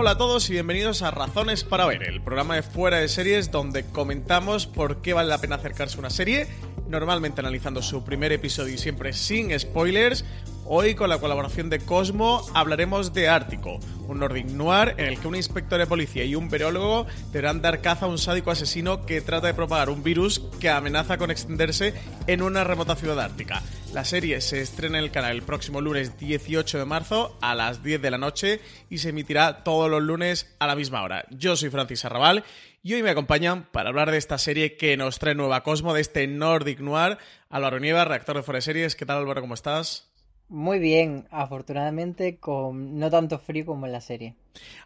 Hola a todos y bienvenidos a Razones para Ver, el programa de fuera de series donde comentamos por qué vale la pena acercarse a una serie, normalmente analizando su primer episodio y siempre sin spoilers. Hoy, con la colaboración de Cosmo, hablaremos de Ártico, un Nordic Noir en el que un inspector de policía y un verólogo deberán dar caza a un sádico asesino que trata de propagar un virus que amenaza con extenderse en una remota ciudad ártica. La serie se estrena en el canal el próximo lunes 18 de marzo a las 10 de la noche y se emitirá todos los lunes a la misma hora. Yo soy Francis Arrabal y hoy me acompañan para hablar de esta serie que nos trae Nueva Cosmo, de este Nordic Noir, Álvaro Nieva, reactor de Fuera Series. ¿Qué tal Álvaro? ¿Cómo estás? Muy bien, afortunadamente con no tanto frío como en la serie.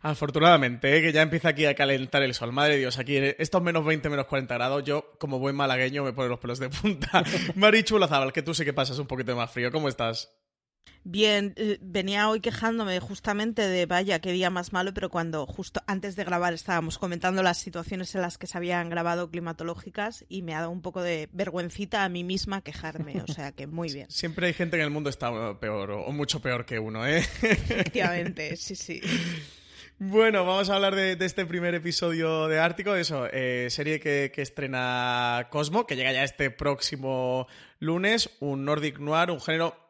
Afortunadamente, ¿eh? que ya empieza aquí a calentar el sol. Madre de Dios, aquí estos menos 20, menos 40 grados, yo como buen malagueño me pone los pelos de punta. Marichu Lazabal, que tú sé que pasas un poquito más frío, ¿cómo estás? Bien, eh, venía hoy quejándome justamente de vaya, qué día más malo, pero cuando justo antes de grabar estábamos comentando las situaciones en las que se habían grabado climatológicas y me ha dado un poco de vergüencita a mí misma quejarme, o sea que muy bien. Siempre hay gente en el mundo está peor o mucho peor que uno, ¿eh? Efectivamente, sí, sí. Bueno, vamos a hablar de, este primer episodio de Ártico, eso, eh, serie que, que, estrena Cosmo, que llega ya este próximo lunes, un Nordic Noir, un género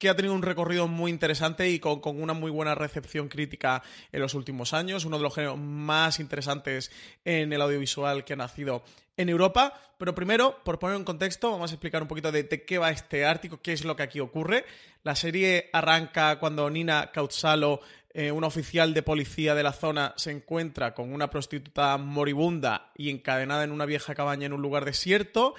que ha tenido un recorrido muy interesante y con, una muy buena recepción crítica en los últimos años, uno de los géneros más interesantes en el audiovisual que ha nacido en Europa. Pero primero, por poner en contexto, vamos a explicar un poquito de, qué va este Ártico, qué es lo que aquí ocurre. La serie arranca cuando Nina Kautsalo, eh, una oficial de policía de la zona, se encuentra con una prostituta moribunda y encadenada en una vieja cabaña en un lugar desierto.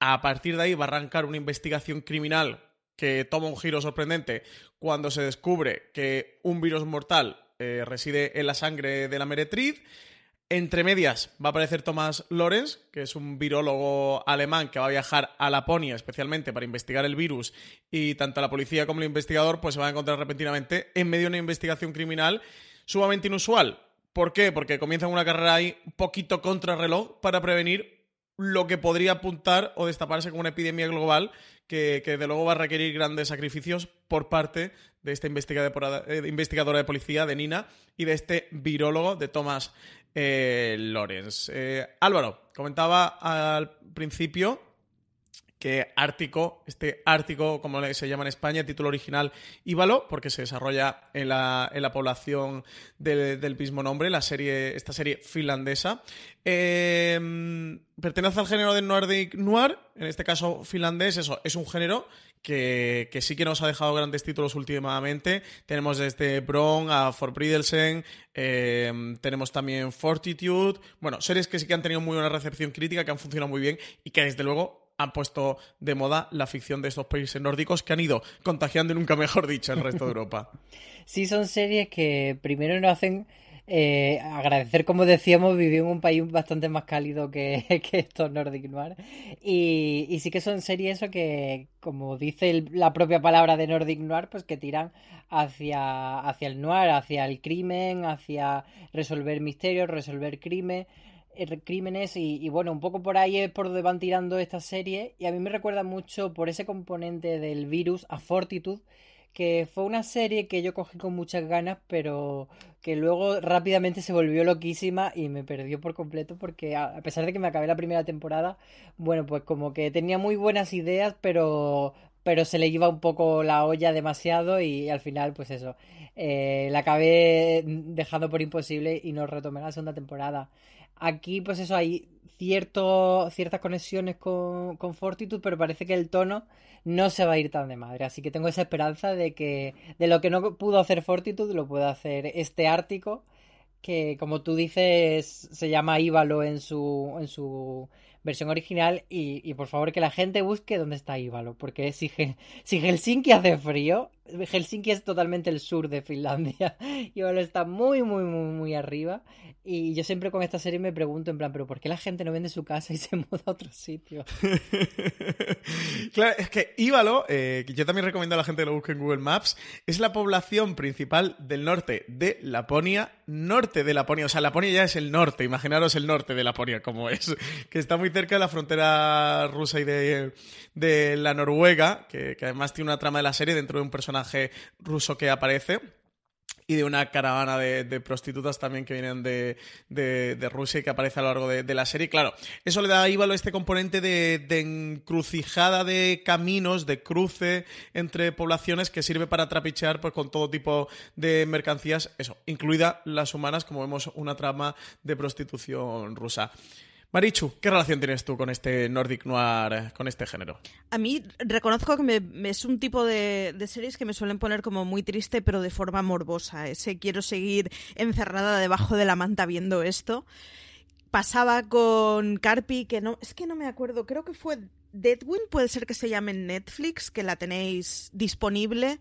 A partir de ahí va a arrancar una investigación criminal que toma un giro sorprendente cuando se descubre que un virus mortal eh, reside en la sangre de la meretriz. Entre medias va a aparecer Thomas Lorenz, que es un virólogo alemán que va a viajar a Laponia especialmente para investigar el virus y tanto la policía como el investigador pues se van a encontrar repentinamente en medio de una investigación criminal sumamente inusual. ¿Por qué? Porque comienzan una carrera ahí un poquito contrarreloj para prevenir lo que podría apuntar o destaparse como una epidemia global que, que de luego va a requerir grandes sacrificios por parte de esta eh, investigadora de policía, de Nina, y de este virólogo de Thomas eh, Lorenz. Eh, Álvaro, comentaba al principio que Ártico, este Ártico, como se llama en España, título original Íbalo, porque se desarrolla en la, en la población del mismo nombre, la serie, esta serie finlandesa. Em, pertenece al género de Nordic Noir, en este caso finlandés, eso, es un género que, sí que nos ha dejado grandes títulos últimamente. Tenemos desde Bron a For Bridelsen, em, tenemos también Fortitude, bueno, series que sí que han tenido muy buena recepción crítica, que han funcionado muy bien y que desde luego han puesto de moda la ficción de estos países nórdicos que han ido contagiando, nunca mejor dicho, el resto de Europa. Sí, son series que primero nos hacen eh, agradecer, como decíamos, vivir en un país bastante más cálido que, estos Nordic Noir. Y, sí que son series eso que, como dice la propia palabra de Nordic Noir, pues que tiran hacia, hacia el noir, hacia el crimen, hacia resolver misterios, resolver crimen. Crímenes y, bueno, un poco por ahí es por donde van tirando esta serie y a mí me recuerda mucho por ese componente del virus a Fortitude que fue una serie que yo cogí con muchas ganas pero que luego rápidamente se volvió loquísima y me perdió por completo porque a pesar de que me acabé la primera temporada bueno pues como que tenía muy buenas ideas pero pero se le iba un poco la olla demasiado y al final pues eso eh, la acabé dejando por imposible y no retomé la segunda temporada. Aquí, pues eso, hay ciertas conexiones con, con Fortitude, pero parece que el tono no se va a ir tan de madre. Así que tengo esa esperanza de que de lo que no pudo hacer Fortitude lo pueda hacer este Ártico, que como tú dices se llama Ívalo en su, en su versión original. Y, por favor que la gente busque dónde está Ívalo, porque si, si Helsinki hace frío, Helsinki es totalmente el sur de Finlandia, Ívalo está muy, muy, muy, muy arriba y yo siempre con esta serie me pregunto en plan, pero ¿por qué la gente no vende su casa y se muda a otro sitio? claro, es que Ívalo, eh, que yo también recomiendo a la gente que lo busque en Google Maps, es la población principal del norte de Laponia, norte de Laponia, o sea, Laponia ya es el norte, imaginaros el norte de Laponia como es, que está muy cerca de la frontera rusa y de, de la Noruega, que, que además tiene una trama de la serie dentro de un personaje ruso que aparece y de una caravana de, prostitutas también que vienen de, Rusia y que aparece a lo largo de, la serie. Claro, eso le da a Ívalo este componente de, encrucijada de caminos, de cruce entre poblaciones que sirve para trapichear pues, con todo tipo de mercancías, eso, incluida las humanas, como vemos una trama de prostitución rusa. Marichu, ¿qué relación tienes tú con este Nordic Noir, con este género? A mí reconozco que es un tipo de, series que me suelen poner como muy triste, pero de forma morbosa. Ese quiero seguir encerrada debajo de la manta viendo esto. Pasaba con Carpi, que no, es que no me acuerdo, creo que fue Deadwind, puede ser que se llame Netflix, que la tenéis disponible.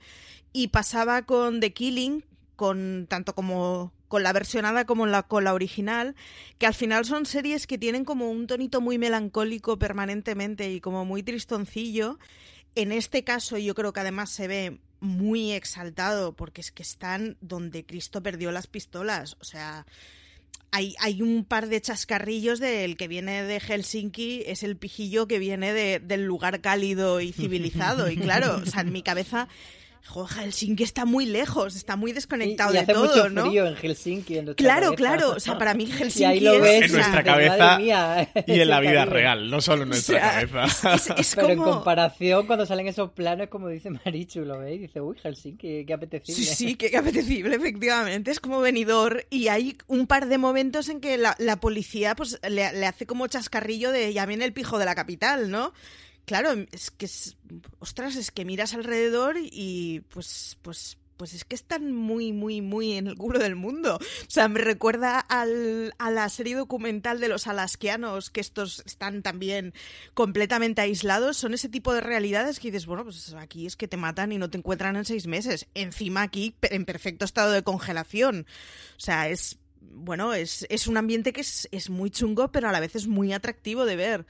Y pasaba con The Killing, con tanto como con la versionada como la, con la original, que al final son series que tienen como un tonito muy melancólico permanentemente y como muy tristoncillo. En este caso yo creo que además se ve muy exaltado porque es que están donde Cristo perdió las pistolas. O sea, hay, hay un par de chascarrillos del que viene de Helsinki, es el pijillo que viene de, del lugar cálido y civilizado. Y claro, en mi cabeza Joder, Helsinki está muy lejos, está muy desconectado y, de hace todo, mucho ¿no? frío en Helsinki. En claro, claro. O sea, para mí Helsinki y ahí lo ves, en nuestra cabeza y en la vida real, no solo en nuestra cabeza. Pero en comparación, cuando salen esos planos, como dice Marichu, lo ve y dice, uy, Helsinki, qué apetecible. Sí, sí, qué, apetecible, efectivamente. Es como venidor. Y hay un par de momentos en que la, policía pues le, le hace como chascarrillo de ya viene el pijo de la capital, ¿no? Claro, es que es, ostras, es que miras alrededor y pues, pues, pues es que están muy, muy, muy en el culo del mundo. O sea, me recuerda al, a la serie documental de los alasquianos, que estos están también completamente aislados. Son ese tipo de realidades que dices, bueno, pues aquí es que te matan y no te encuentran en seis meses. Encima aquí, en perfecto estado de congelación. O sea, es, bueno, es, es un ambiente que es, es muy chungo, pero a la vez es muy atractivo de ver.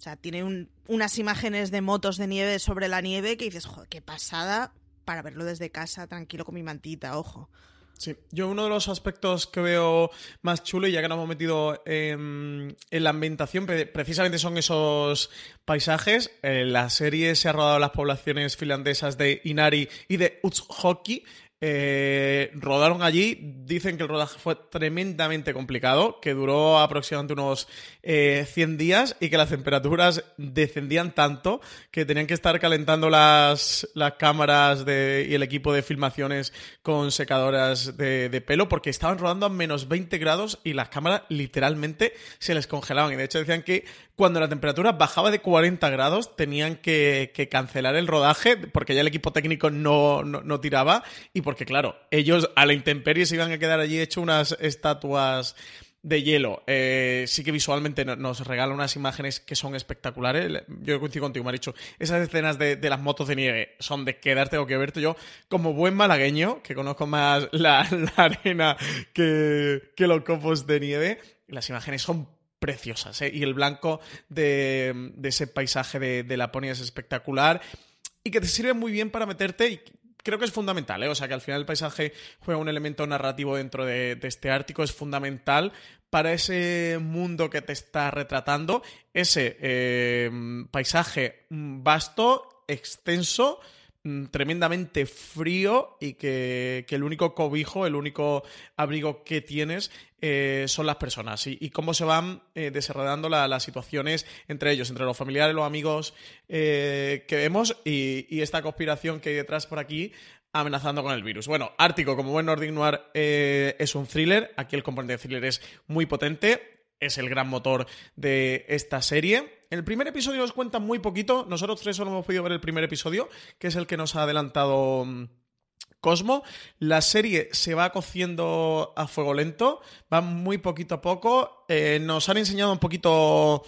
O sea, tiene unas imágenes de motos de nieve sobre la nieve que dices, joder, qué pasada para verlo desde casa, tranquilo con mi mantita, ojo. Sí, yo uno de los aspectos que veo más chulo, y ya que nos hemos metido en, la ambientación, precisamente son esos paisajes. la serie se ha rodado en las poblaciones finlandesas de Inari y de Utsjoki, eh, rodaron allí, dicen que el rodaje fue tremendamente complicado, que duró aproximadamente unos 100 eh, días y que las temperaturas descendían tanto que tenían que estar calentando las, las cámaras y el equipo de filmaciones con secadoras de, pelo porque estaban rodando a menos 20 grados y las cámaras literalmente se les congelaban. Y de hecho decían que cuando la temperatura bajaba de 40 grados, tenían que, cancelar el rodaje porque ya el equipo técnico no, tiraba y porque, claro, ellos a la intemperie se iban a quedar allí hecho unas estatuas de hielo. Eh, sí que visualmente nos regala unas imágenes que son espectaculares. Yo coincido contigo, Maricho. Esas escenas de, las motos de nieve son de quedarte o que verte. Yo, como buen malagueño, que conozco más la, arena que, que los copos de nieve, las imágenes son preciosas. ¿eh? Y el blanco de, ese paisaje de, Laponia es espectacular y que te sirve muy bien para meterte creo que es fundamental, ¿eh? o sea que al final el paisaje juega un elemento narrativo dentro de, este Ártico, es fundamental para ese mundo que te está retratando, ese eh, paisaje vasto, extenso, Mm, tremendamente frío y que, el único cobijo, el único abrigo que tienes eh, son las personas y, cómo se van eh, desarrollando las situaciones entre ellos, entre los familiares, los amigos eh, que vemos y, esta conspiración que hay detrás por aquí amenazando con el virus. Bueno, Ártico, como buen Nordic Noir, es un thriller. Aquí el componente de thriller es muy potente es el gran motor de esta serie. El primer episodio nos cuenta muy poquito. Nosotros tres solo hemos podido ver el primer episodio, que es el que nos ha adelantado mm, Cosmo. La serie se va cociendo a fuego lento, va muy poquito a poco. Eh, nos han enseñado un poquito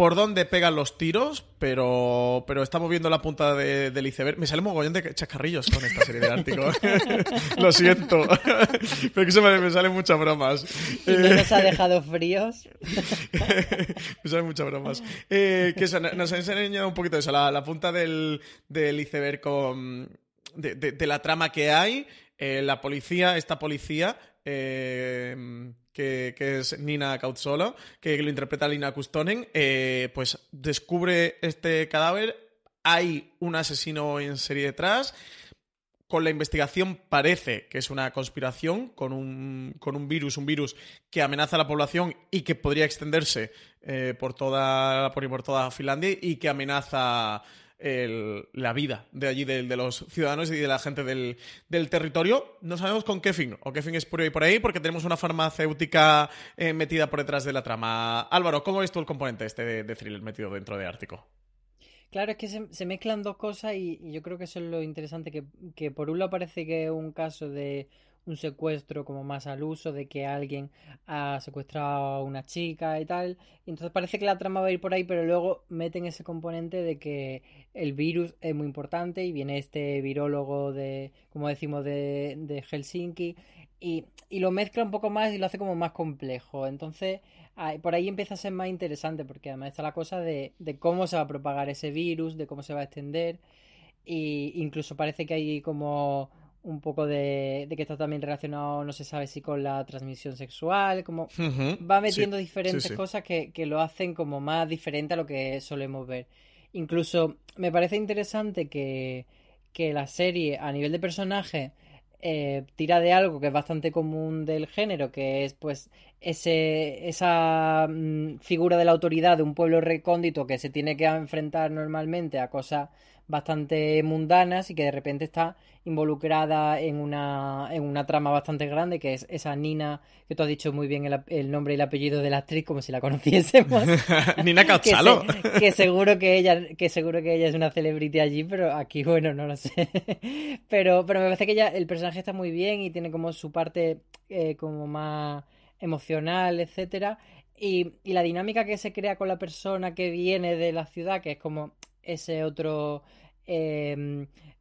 por dónde pegan los tiros, pero, pero estamos viendo la punta de, del iceberg. Me sale un mogollón de chascarrillos con esta serie de Ártico. Lo siento. pero que se me, me salen muchas bromas. ¿Y no nos ha dejado fríos? me salen muchas bromas. Eh, que eso, nos ha enseñado un poquito eso, la, la punta del, del iceberg con, de, de, de, la trama que hay. Eh, la policía, esta policía, eh, que, es Nina Cautzolo, que lo interpreta Lina Kustonen, eh, pues descubre este cadáver, hay un asesino en serie detrás, con la investigación parece que es una conspiración con un, con un virus, un virus que amenaza a la población y que podría extenderse eh, por, toda, por, por toda Finlandia y que amenaza la vida de allí, de, los ciudadanos y de la gente del, del, territorio. No sabemos con qué fin, o qué fin es por ahí por ahí, porque tenemos una farmacéutica eh, metida por detrás de la trama. Álvaro, ¿cómo ves tú el componente este de, de thriller metido dentro de Ártico? Claro, es que se, se mezclan dos cosas y, y, yo creo que eso es lo interesante, que, que por un lado parece que es un caso de un secuestro como más al uso de que alguien ha secuestrado a una chica y tal. Y entonces parece que la trama va a ir por ahí, pero luego meten ese componente de que el virus es muy importante y viene este virólogo de, como decimos, de, de Helsinki y, y, lo mezcla un poco más y lo hace como más complejo. Entonces por ahí empieza a ser más interesante porque además está la cosa de, de cómo se va a propagar ese virus, de cómo se va a extender. Y incluso parece que hay como un poco de, de, que está también relacionado, no se sabe si con la transmisión sexual, como uh -huh. va metiendo sí, diferentes sí, sí. cosas que, que, lo hacen como más diferente a lo que solemos ver. Incluso me parece interesante que, que la serie a nivel de personaje eh, tira de algo que es bastante común del género, que es pues ese, esa mm, figura de la autoridad de un pueblo recóndito que se tiene que enfrentar normalmente a cosas bastante mundanas y que de repente está involucrada en una, en una trama bastante grande que es esa Nina, que tú has dicho muy bien el, el nombre y el apellido de la actriz como si la conociésemos. Nina que, se, que, seguro que ella, que seguro que ella es una celebrity allí, pero aquí bueno, no lo sé. pero, pero me parece que ella, el personaje está muy bien y tiene como su parte eh, como más emocional, etcétera. Y, y la dinámica que se crea con la persona que viene de la ciudad, que es como ese otro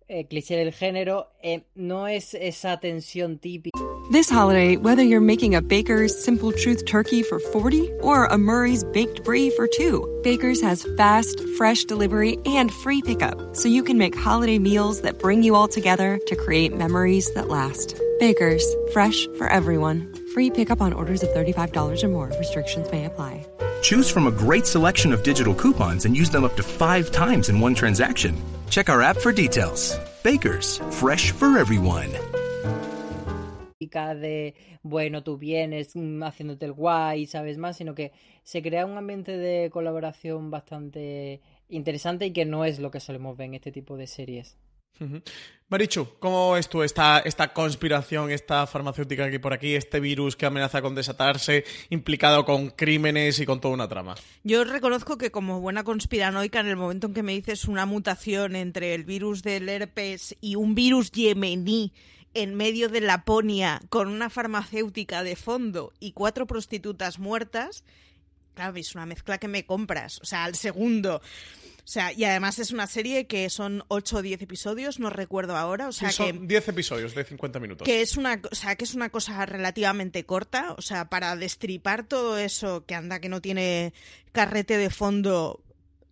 eh, cliché del género, eh, no es esa tensión típica. This holiday, whether you're making a Baker's Simple Truth turkey for 40 or a Murray's baked brie for 2, Baker's has fast, fresh delivery and free pickup, so you can make holiday meals that bring you all together to create memories that last. Baker's, fresh for everyone. Free pickup on orders of $35 or more. Restrictions may apply. Choose from a great selection of digital coupons and use them up to five times in one transaction. Check our app for details. Bakers, fresh for everyone. bueno, tú vienes haciéndote el guay, sabes más, sino que se crea un ambiente de colaboración bastante interesante y que no es lo que solemos ver en este tipo de series. Marichu, ¿cómo ves tú esta, esta conspiración, esta farmacéutica aquí por aquí, este virus que amenaza con desatarse, implicado con crímenes y con toda una trama? Yo reconozco que como buena conspiranoica, en el momento en que me dices una mutación entre el virus del herpes y un virus yemení en medio de Laponia con una farmacéutica de fondo y cuatro prostitutas muertas, claro, es una mezcla que me compras. O sea, al segundo. O sea, y además es una serie que son 8 o 10 episodios, no recuerdo ahora. O sea, sí, son que, 10 episodios de 50 minutos. Que es, una, o sea, que es una cosa relativamente corta. O sea, para destripar todo eso que anda, que no tiene carrete de fondo.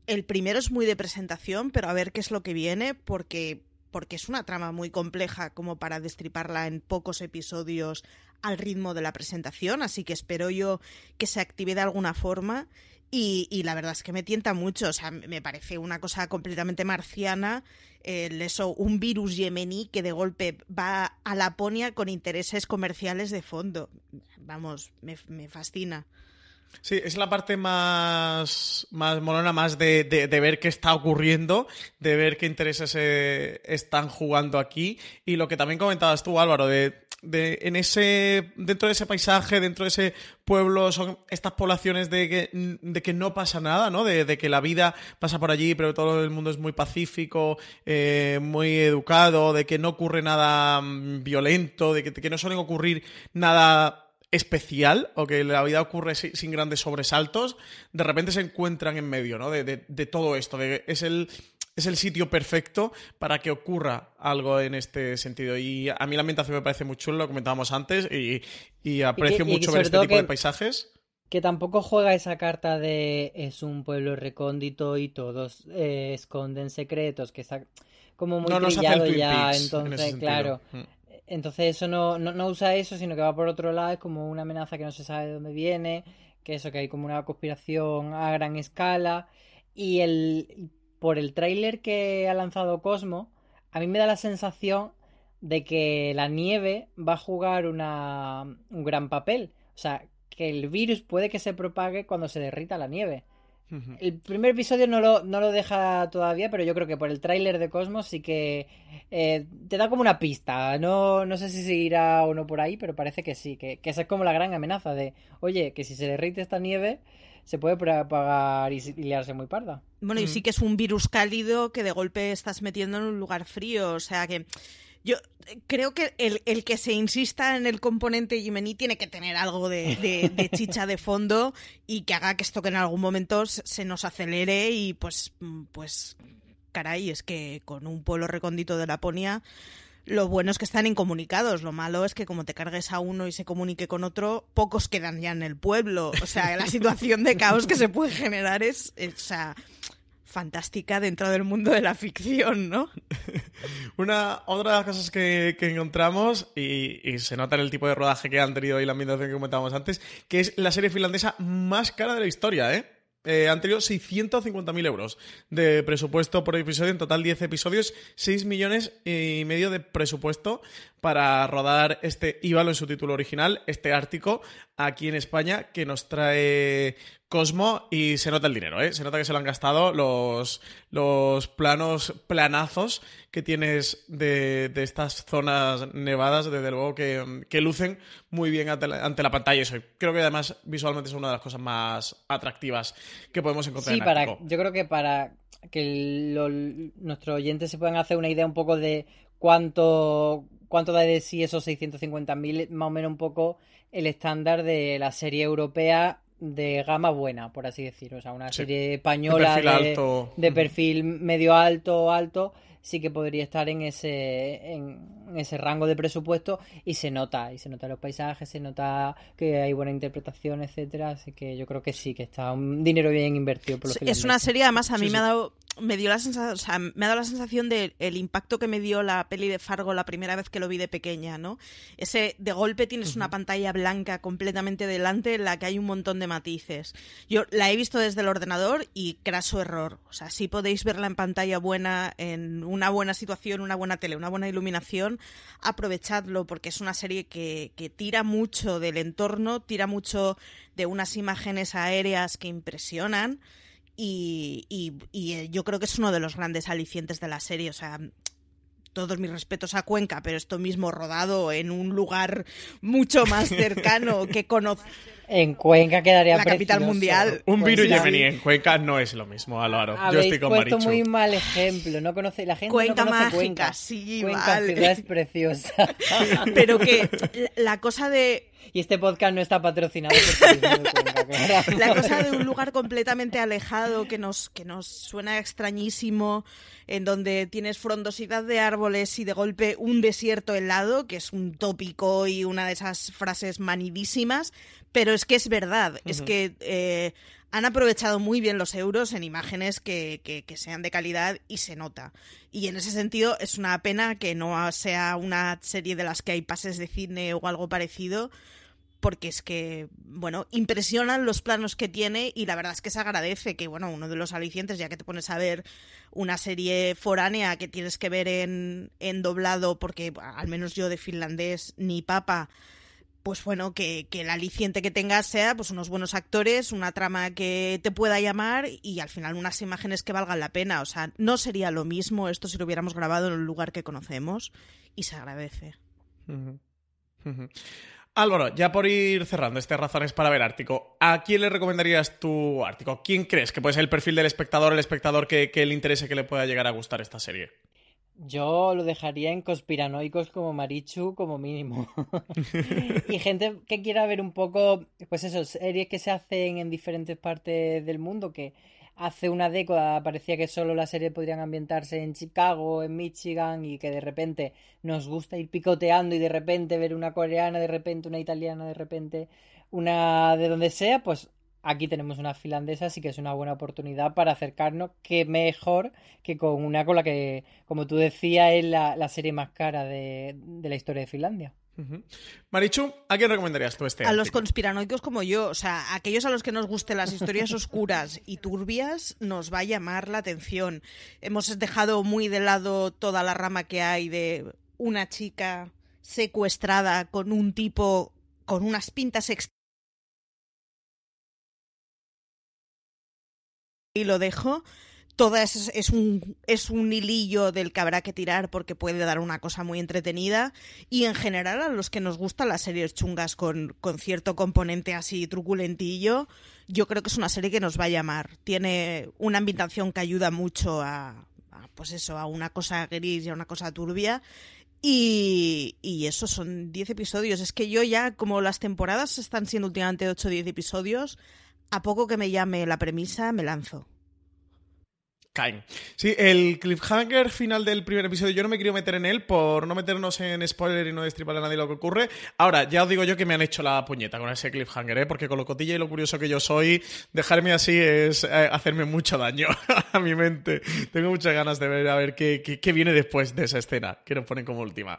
El primero es muy de presentación, pero a ver qué es lo que viene, porque, porque es una trama muy compleja como para destriparla en pocos episodios al ritmo de la presentación. Así que espero yo que se active de alguna forma. Y, y, la verdad es que me tienta mucho, o sea, me parece una cosa completamente marciana, el eso, un virus yemení que de golpe va a Laponia con intereses comerciales de fondo. Vamos, me, me fascina. Sí, es la parte más, más molona, más de, de, ver qué está ocurriendo, de ver qué intereses se están jugando aquí. Y lo que también comentabas tú, Álvaro, de, de, en ese, dentro de ese paisaje, dentro de ese pueblo, son estas poblaciones de que, de que no pasa nada, ¿no? De, que la vida pasa por allí, pero todo el mundo es muy pacífico, eh, muy educado, de que no ocurre nada mm, violento, de que, de que no suelen ocurrir nada especial o que la vida ocurre sin grandes sobresaltos, de repente se encuentran en medio ¿no? de, de, todo esto. De, es, el, es el sitio perfecto para que ocurra algo en este sentido. Y a mí la ambientación me parece muy chulo, lo comentábamos antes, y, y aprecio mucho ver este tipo de paisajes. Que tampoco juega esa carta de es un pueblo recóndito y todos eh, esconden secretos, que está como muy no, ya, entonces, claro. Mm. Entonces eso no, no, usa eso, sino que va por otro lado, es como una amenaza que no se sabe de dónde viene, que eso, que hay como una conspiración a gran escala. Y el por el tráiler que ha lanzado Cosmo, a mí me da la sensación de que la nieve va a jugar una, un gran papel. O sea, que el virus puede que se propague cuando se derrita la nieve. El primer episodio no lo, no lo deja todavía, pero yo creo que por el tráiler de Cosmos sí que eh, te da como una pista. No, no sé si seguirá o no por ahí, pero parece que sí, que, esa es como la gran amenaza de, oye, que si se derrite esta nieve, se puede propagar y, liarse muy parda. Bueno, y sí que es un virus cálido que de golpe estás metiendo en un lugar frío, o sea que yo creo que el, que se insista en el componente yemení tiene que tener algo de, chicha de fondo y que haga que esto que en algún momento se nos acelere y pues, pues, caray, es que con un pueblo recóndito de Laponia lo bueno es que están incomunicados, lo malo es que como te cargues a uno y se comunique con otro, pocos quedan ya en el pueblo. O sea, la situación de caos que se puede generar es, es o sea, fantástica dentro del mundo de la ficción, ¿no? Una, otra de las cosas que, encontramos, y, se nota en el tipo de rodaje que han tenido y la ambientación que comentábamos antes, que es la serie finlandesa más cara de la historia, ¿eh? eh han tenido 650.000 euros de presupuesto por episodio, en total 10 episodios, 6 millones y medio de presupuesto para rodar este Íbalo en su título original, este Ártico, aquí en España, que nos trae Cosmo y se nota el dinero, ¿eh? Se nota que se lo han gastado los, los planos planazos que tienes de, estas zonas nevadas, desde luego que, lucen muy bien ante la, pantalla. Eso creo que además visualmente es una de las cosas más atractivas que podemos encontrar sí, para, yo creo que para que nuestros oyentes se puedan hacer una idea un poco de cuánto, cuánto da de sí esos 650.000, más o menos un poco el estándar de la serie europea de gama buena, por así decirlo. O sea, una serie española de perfil, alto. de perfil medio alto, alto, sí que podría estar en ese, en ese rango de presupuesto. Y se nota, y se nota los paisajes, se nota que hay buena interpretación, etcétera, así que yo creo que sí, que está un dinero bien invertido por Es una serie, además, a mí me ha dado me dio la sensación, me ha dado la sensación del impacto que me dio la peli de Fargo la primera vez que lo vi de pequeña, ¿no? Ese de golpe tienes una pantalla blanca completamente delante en la que hay un montón de matices. Yo la he visto desde el ordenador y craso error. O sea, si podéis verla en pantalla buena, en una buena situación, una buena tele, una buena iluminación, aprovechadlo porque es una serie que, que tira mucho del entorno, tira mucho de unas imágenes aéreas que impresionan. Y, y, y, eh, yo creo que es uno de los grandes alicientes de la serie. O sea, todos mis respetos a Cuenca, pero esto mismo rodado en un lugar mucho más cercano que conoce. En Cuenca quedaría la capital mundial. Un pues virus yemení en Cuenca no es lo mismo, Álvaro. Yo estoy con puesto muy mal ejemplo. No conoce la gente. Cuenca no conoce mágica, Cuenca. sí, Cuenca ciudad es preciosa. Pero que la cosa de y este podcast no está patrocinado por La cosa de un lugar completamente alejado que nos, que nos suena extrañísimo, en donde tienes frondosidad de árboles y de golpe un desierto helado, que es un tópico y una de esas frases manidísimas, pero es que es verdad, es que eh, han aprovechado muy bien los euros en imágenes que, que, sean de calidad y se nota. Y en ese sentido es una pena que no sea una serie de las que hay pases de cine o algo parecido, porque es que, bueno, impresionan los planos que tiene y la verdad es que se agradece que, bueno, uno de los alicientes, ya que te pones a ver una serie foránea que tienes que ver en, en doblado, porque al menos yo de finlandés ni papa, pues bueno, que, el aliciente que tengas sea pues unos buenos actores, una trama que te pueda llamar y al final unas imágenes que valgan la pena. O sea, no sería lo mismo esto si lo hubiéramos grabado en un lugar que conocemos y se agradece. Álvaro, ya por ir cerrando este Razones para ver Ártico, ¿a quién le recomendarías tu Ártico? ¿Quién crees que puede ser el perfil del espectador, el espectador que, que le interese que le pueda llegar a gustar esta serie? Yo lo dejaría en conspiranoicos como Marichu como mínimo. y gente que quiera ver un poco, pues eso, series que se hacen en diferentes partes del mundo, que hace una década parecía que solo las series podrían ambientarse en Chicago, en Michigan, y que de repente nos gusta ir picoteando y de repente ver una coreana, de repente una italiana, de repente una de donde sea, pues aquí tenemos una finlandesa, así que es una buena oportunidad para acercarnos, que mejor que con una con la que, como tú decías, es la, serie más cara de, la historia de Finlandia. Marichu, ¿a quién recomendarías tú este? A los conspiranoicos como yo, o sea, aquellos a los que nos gusten las historias oscuras y turbias, nos va a llamar la atención. Hemos dejado muy de lado toda la rama que hay de una chica secuestrada con un tipo con unas pintas y lo dejo. Todo es, es, un, es un hilillo del que habrá que tirar porque puede dar una cosa muy entretenida. Y en general, a los que nos gustan las series chungas con, con cierto componente así truculentillo, yo creo que es una serie que nos va a llamar. Tiene una ambientación que ayuda mucho a, pues eso, a una cosa gris y a una cosa turbia. Y, y eso son 10 episodios. Es que yo ya, como las temporadas están siendo últimamente 8 o 10 episodios, a poco que me llame la premisa, me lanzo. Caen. Sí, el cliffhanger final del primer episodio, yo no me quiero meter en él por no meternos en spoiler y no destriparle a nadie lo que ocurre. Ahora, ya os digo yo que me han hecho la puñeta con ese cliffhanger, ¿eh? porque con lo cotilla y lo curioso que yo soy, dejarme así es eh, hacerme mucho daño a mi mente. Tengo muchas ganas de ver a ver qué, qué viene después de esa escena que nos ponen como última.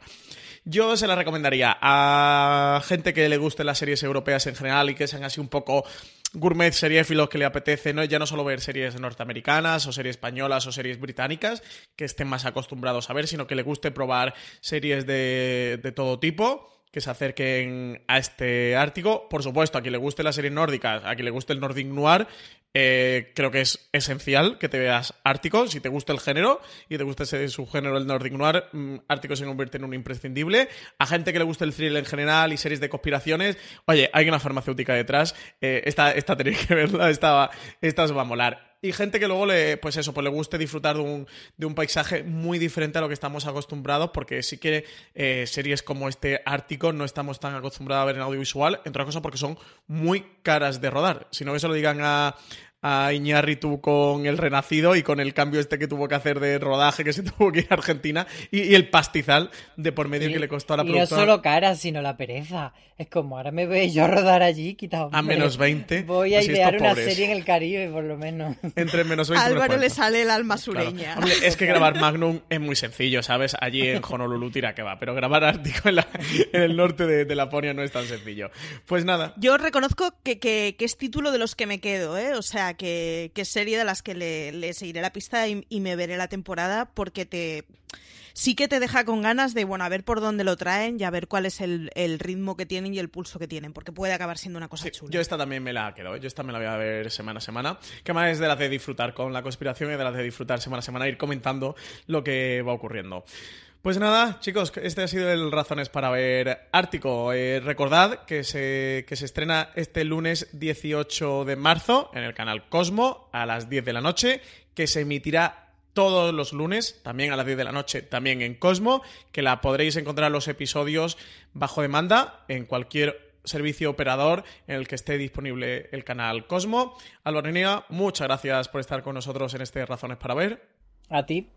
Yo se la recomendaría a gente que le guste las series europeas en general y que sean así un poco gourmet seriéfilos que le apetece, ¿no? ya no solo ver series norteamericanas o series españolas o series británicas, que estén más acostumbrados a ver, sino que le guste probar series de, de todo tipo que se acerquen a este ártico. Por supuesto, a quien le guste las series nórdicas, a quien le guste el Nordic Noir, eh, creo que es esencial que te veas Ártico, si te gusta el género y te gusta ese subgénero del Nordic Noir, mm, Ártico se convierte en un imprescindible. A gente que le guste el thriller en general y series de conspiraciones, oye, hay una farmacéutica detrás, eh, esta, esta tenéis que verla, esta, esta os va a molar y gente que luego le, pues eso, pues le guste disfrutar de un, de un paisaje muy diferente a lo que estamos acostumbrados, porque sí que eh, series como este Ártico no estamos tan acostumbrados a ver en audiovisual, entre otras cosas porque son muy caras de rodar. Si no que se lo digan a, a Iñárritu con el Renacido y con el cambio este que tuvo que hacer de rodaje que se tuvo que ir a Argentina y, el pastizal de por medio que le costó a la productora. Y no solo cara, sino la pereza. Es como, ahora me voy yo a rodar allí, quitado. A menos 20. Voy a idear una serie en el Caribe, por lo menos. Entre menos 20 Álvaro le sale el alma sureña. es que grabar Magnum es muy sencillo, ¿sabes? Allí en Honolulu tira que va, pero grabar Ártico en, el norte de, Laponia no es tan sencillo. Pues nada. Yo reconozco que, que es título de los que me quedo, ¿eh? O sea, que, serie de las que le, seguiré la pista y, me veré la temporada porque te sí que te deja con ganas de, bueno, a ver por dónde lo traen y a ver cuál es el, ritmo que tienen y el pulso que tienen, porque puede acabar siendo una cosa chula. Yo esta también me la quedo, ¿eh? yo esta me la voy a ver semana a semana, que más es de las de disfrutar con la conspiración y de las de disfrutar semana a semana, ir comentando lo que va ocurriendo. Pues nada, chicos, este ha sido el Razones para ver Ártico. Eh, recordad que se, que se estrena este lunes 18 de marzo en el canal Cosmo a las 10 de la noche, que se emitirá todos los lunes, también a las 10 de la noche, también en Cosmo, que la podréis encontrar los episodios bajo demanda en cualquier servicio operador en el que esté disponible el canal Cosmo. Álvaro muchas gracias por estar con nosotros en este Razones para ver. A ti.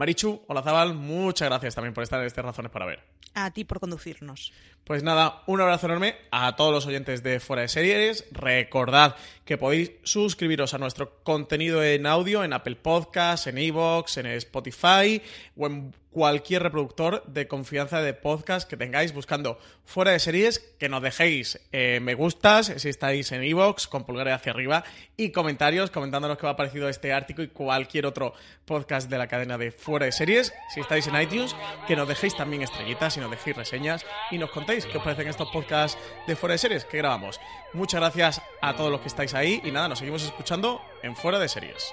Marichu, hola Zabal, muchas gracias también por estar en este Razones para Ver. A ti por conducirnos. Pues nada, un abrazo enorme a todos los oyentes de Fuera de Series. Recordad que podéis suscribiros a nuestro contenido en audio en Apple Podcasts, en Evox, en Spotify o en cualquier reproductor de confianza de podcast que tengáis buscando Fuera de Series, que nos dejéis eh, me gustas si estáis en Evox con pulgares hacia arriba y comentarios comentándonos qué os ha parecido este artículo y cualquier otro podcast de la cadena de Fuera de Series. Si estáis en iTunes, que nos dejéis también estrellitas y nos dejéis reseñas y nos contéis qué os parecen estos podcasts de Fuera de Series que grabamos. Muchas gracias a todos los que estáis ahí y nada, nos seguimos escuchando en Fuera de Series.